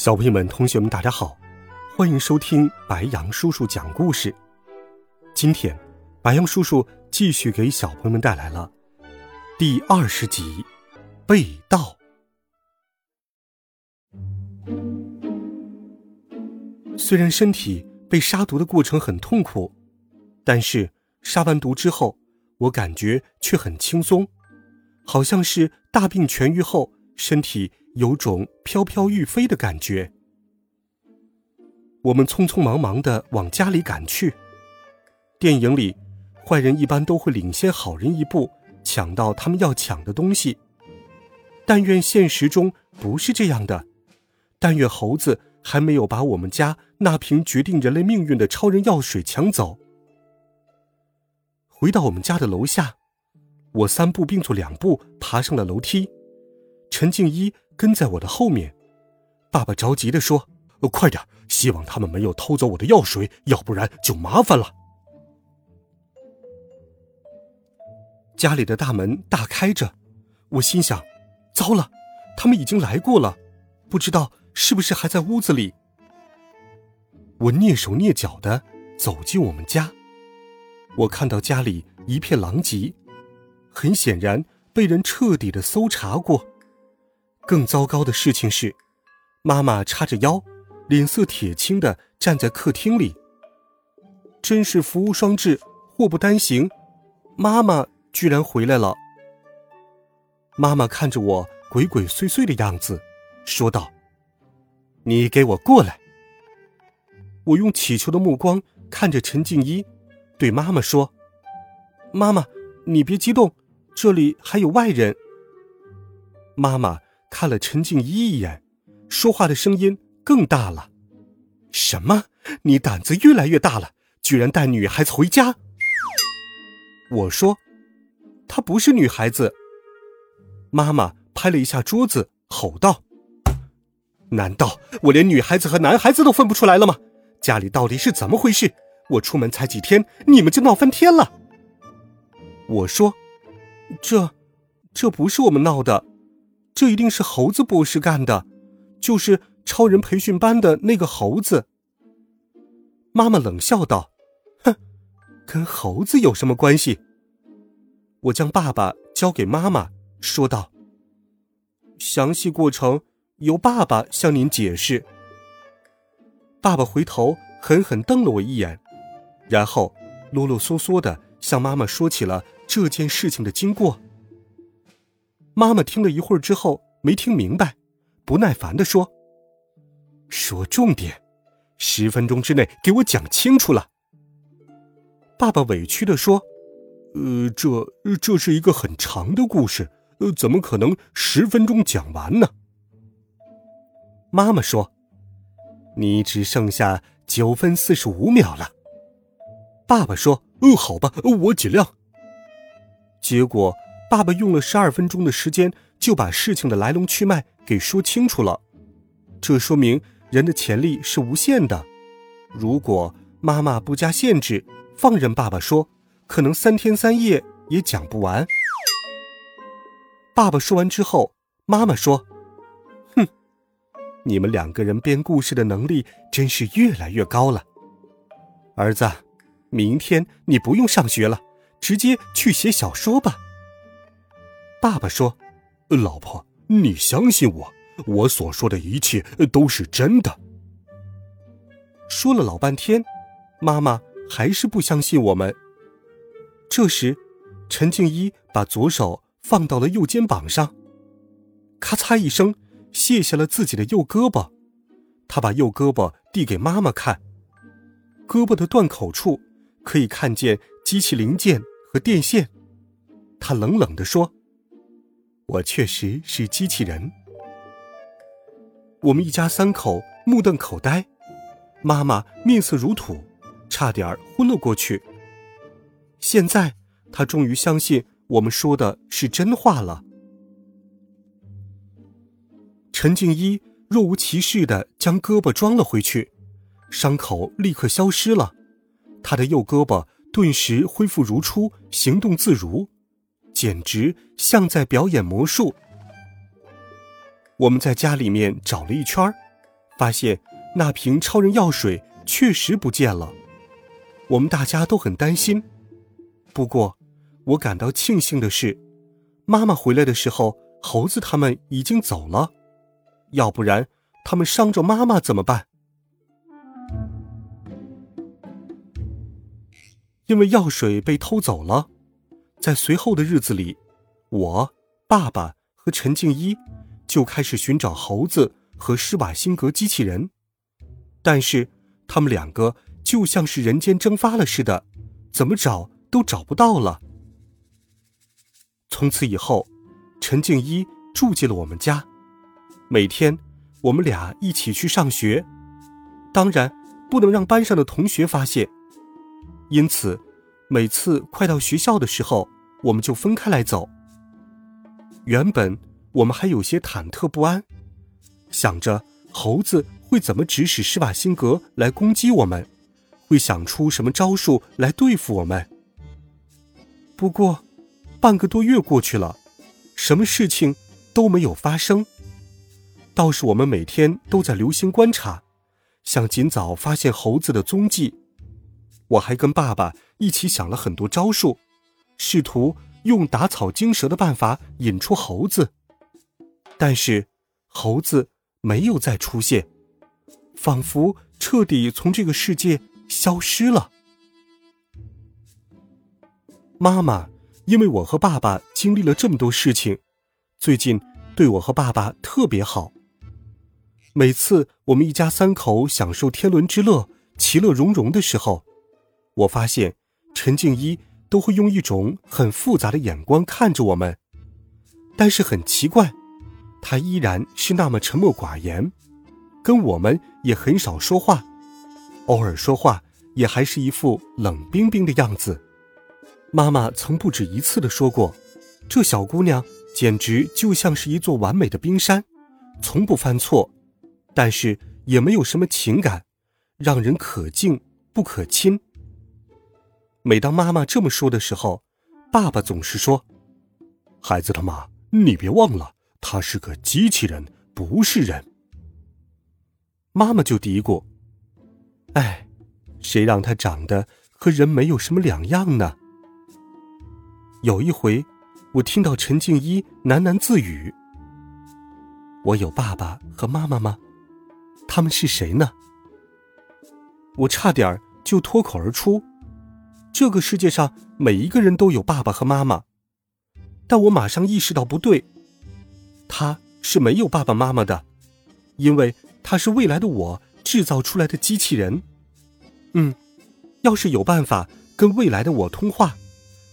小朋友们、同学们，大家好，欢迎收听白杨叔叔讲故事。今天，白杨叔叔继续给小朋友们带来了第二十集《被盗》。虽然身体被杀毒的过程很痛苦，但是杀完毒之后，我感觉却很轻松，好像是大病痊愈后身体。有种飘飘欲飞的感觉。我们匆匆忙忙的往家里赶去。电影里，坏人一般都会领先好人一步，抢到他们要抢的东西。但愿现实中不是这样的。但愿猴子还没有把我们家那瓶决定人类命运的超人药水抢走。回到我们家的楼下，我三步并作两步爬上了楼梯。陈静一。跟在我的后面，爸爸着急地说：“快点，希望他们没有偷走我的药水，要不然就麻烦了。”家里的大门大开着，我心想：“糟了，他们已经来过了，不知道是不是还在屋子里。”我蹑手蹑脚的走进我们家，我看到家里一片狼藉，很显然被人彻底的搜查过。更糟糕的事情是，妈妈叉着腰，脸色铁青的站在客厅里。真是福无双至，祸不单行，妈妈居然回来了。妈妈看着我鬼鬼祟祟的样子，说道：“你给我过来。”我用乞求的目光看着陈静一，对妈妈说：“妈妈，你别激动，这里还有外人。”妈妈。看了陈静一一眼，说话的声音更大了：“什么？你胆子越来越大了，居然带女孩子回家！”我说：“她不是女孩子。”妈妈拍了一下桌子，吼道：“难道我连女孩子和男孩子都分不出来了吗？家里到底是怎么回事？我出门才几天，你们就闹翻天了！”我说：“这，这不是我们闹的。”这一定是猴子博士干的，就是超人培训班的那个猴子。妈妈冷笑道：“哼，跟猴子有什么关系？”我将爸爸交给妈妈，说道：“详细过程由爸爸向您解释。”爸爸回头狠狠瞪了我一眼，然后啰啰嗦嗦的向妈妈说起了这件事情的经过。妈妈听了一会儿之后没听明白，不耐烦地说：“说重点，十分钟之内给我讲清楚了。”爸爸委屈地说：“呃，这这是一个很长的故事，呃，怎么可能十分钟讲完呢？”妈妈说：“你只剩下九分四十五秒了。”爸爸说：“呃，好吧，我尽量。”结果。爸爸用了十二分钟的时间，就把事情的来龙去脉给说清楚了。这说明人的潜力是无限的。如果妈妈不加限制，放任爸爸说，可能三天三夜也讲不完。爸爸说完之后，妈妈说：“哼，你们两个人编故事的能力真是越来越高了。儿子，明天你不用上学了，直接去写小说吧。”爸爸说：“老婆，你相信我，我所说的一切都是真的。”说了老半天，妈妈还是不相信我们。这时，陈静一把左手放到了右肩膀上，咔嚓一声卸下了自己的右胳膊。他把右胳膊递给妈妈看，胳膊的断口处可以看见机器零件和电线。他冷冷地说。我确实是机器人。我们一家三口目瞪口呆，妈妈面色如土，差点昏了过去。现在，她终于相信我们说的是真话了。陈静一若无其事的将胳膊装了回去，伤口立刻消失了，他的右胳膊顿时恢复如初，行动自如，简直像在表演魔术。我们在家里面找了一圈发现那瓶超人药水确实不见了。我们大家都很担心，不过我感到庆幸的是，妈妈回来的时候，猴子他们已经走了。要不然，他们伤着妈妈怎么办？因为药水被偷走了，在随后的日子里，我、爸爸和陈静一就开始寻找猴子和施瓦辛格机器人，但是他们两个就像是人间蒸发了似的，怎么找都找不到了。从此以后，陈静一住进了我们家。每天，我们俩一起去上学，当然不能让班上的同学发现。因此，每次快到学校的时候，我们就分开来走。原本我们还有些忐忑不安，想着猴子会怎么指使施瓦辛格来攻击我们，会想出什么招数来对付我们。不过，半个多月过去了，什么事情都没有发生。倒是我们每天都在留心观察，想尽早发现猴子的踪迹。我还跟爸爸一起想了很多招数，试图用打草惊蛇的办法引出猴子。但是，猴子没有再出现，仿佛彻底从这个世界消失了。妈妈，因为我和爸爸经历了这么多事情，最近对我和爸爸特别好。每次我们一家三口享受天伦之乐、其乐融融的时候，我发现陈静一都会用一种很复杂的眼光看着我们。但是很奇怪，他依然是那么沉默寡言，跟我们也很少说话，偶尔说话也还是一副冷冰冰的样子。妈妈曾不止一次的说过，这小姑娘简直就像是一座完美的冰山，从不犯错。但是也没有什么情感，让人可敬不可亲。每当妈妈这么说的时候，爸爸总是说：“孩子他妈，你别忘了，他是个机器人，不是人。”妈妈就嘀咕：“哎，谁让他长得和人没有什么两样呢？”有一回，我听到陈静一喃喃自语：“我有爸爸和妈妈吗？”他们是谁呢？我差点就脱口而出：“这个世界上每一个人都有爸爸和妈妈。”但我马上意识到不对，他是没有爸爸妈妈的，因为他是未来的我制造出来的机器人。嗯，要是有办法跟未来的我通话，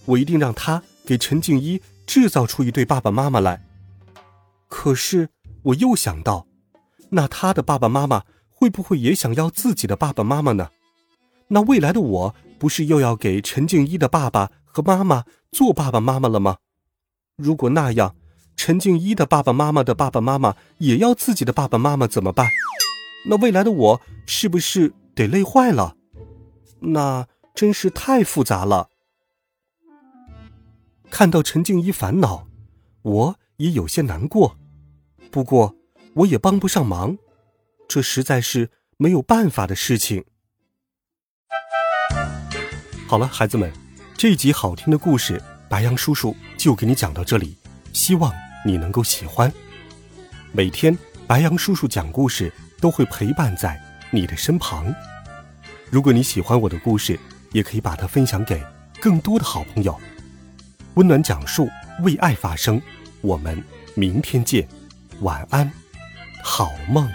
我一定让他给陈静一制造出一对爸爸妈妈来。可是我又想到。那他的爸爸妈妈会不会也想要自己的爸爸妈妈呢？那未来的我不是又要给陈静一的爸爸和妈妈做爸爸妈妈了吗？如果那样，陈静一的爸爸妈妈的爸爸妈妈也要自己的爸爸妈妈怎么办？那未来的我是不是得累坏了？那真是太复杂了。看到陈静一烦恼，我也有些难过。不过。我也帮不上忙，这实在是没有办法的事情。好了，孩子们，这一集好听的故事，白羊叔叔就给你讲到这里，希望你能够喜欢。每天，白羊叔叔讲故事都会陪伴在你的身旁。如果你喜欢我的故事，也可以把它分享给更多的好朋友。温暖讲述，为爱发声。我们明天见，晚安。好梦。